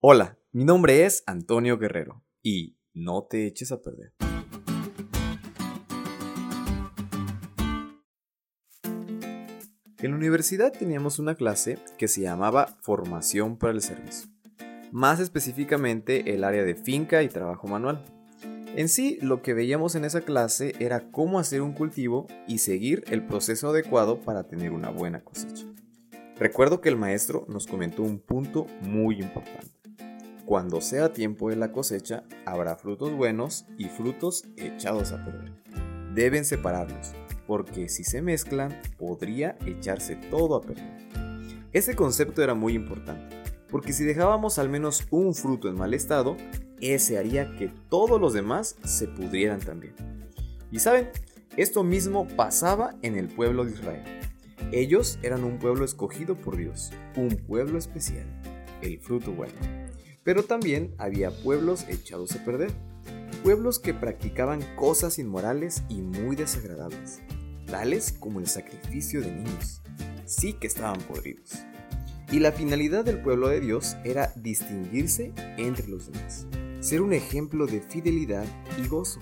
Hola, mi nombre es Antonio Guerrero y no te eches a perder. En la universidad teníamos una clase que se llamaba Formación para el Servicio, más específicamente el área de finca y trabajo manual. En sí, lo que veíamos en esa clase era cómo hacer un cultivo y seguir el proceso adecuado para tener una buena cosecha. Recuerdo que el maestro nos comentó un punto muy importante. Cuando sea tiempo de la cosecha, habrá frutos buenos y frutos echados a perder. Deben separarlos, porque si se mezclan, podría echarse todo a perder. Ese concepto era muy importante, porque si dejábamos al menos un fruto en mal estado, ese haría que todos los demás se pudrieran también. Y saben, esto mismo pasaba en el pueblo de Israel. Ellos eran un pueblo escogido por Dios, un pueblo especial, el fruto bueno. Pero también había pueblos echados a perder, pueblos que practicaban cosas inmorales y muy desagradables, tales como el sacrificio de niños. Sí que estaban podridos. Y la finalidad del pueblo de Dios era distinguirse entre los demás, ser un ejemplo de fidelidad y gozo.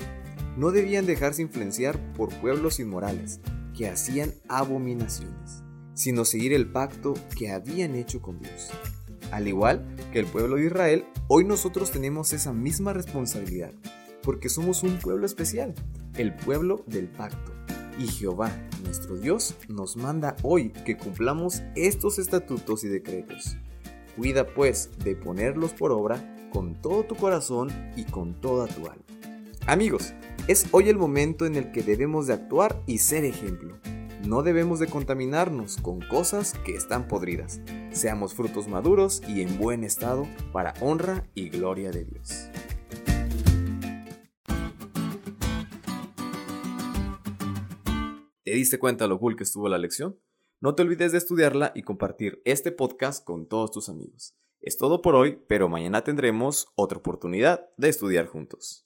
No debían dejarse influenciar por pueblos inmorales que hacían abominaciones, sino seguir el pacto que habían hecho con Dios. Al igual que el pueblo de Israel, hoy nosotros tenemos esa misma responsabilidad, porque somos un pueblo especial, el pueblo del pacto. Y Jehová, nuestro Dios, nos manda hoy que cumplamos estos estatutos y decretos. Cuida pues de ponerlos por obra con todo tu corazón y con toda tu alma. Amigos, es hoy el momento en el que debemos de actuar y ser ejemplo. No debemos de contaminarnos con cosas que están podridas. Seamos frutos maduros y en buen estado para honra y gloria de Dios. ¿Te diste cuenta lo cool que estuvo la lección? No te olvides de estudiarla y compartir este podcast con todos tus amigos. Es todo por hoy, pero mañana tendremos otra oportunidad de estudiar juntos.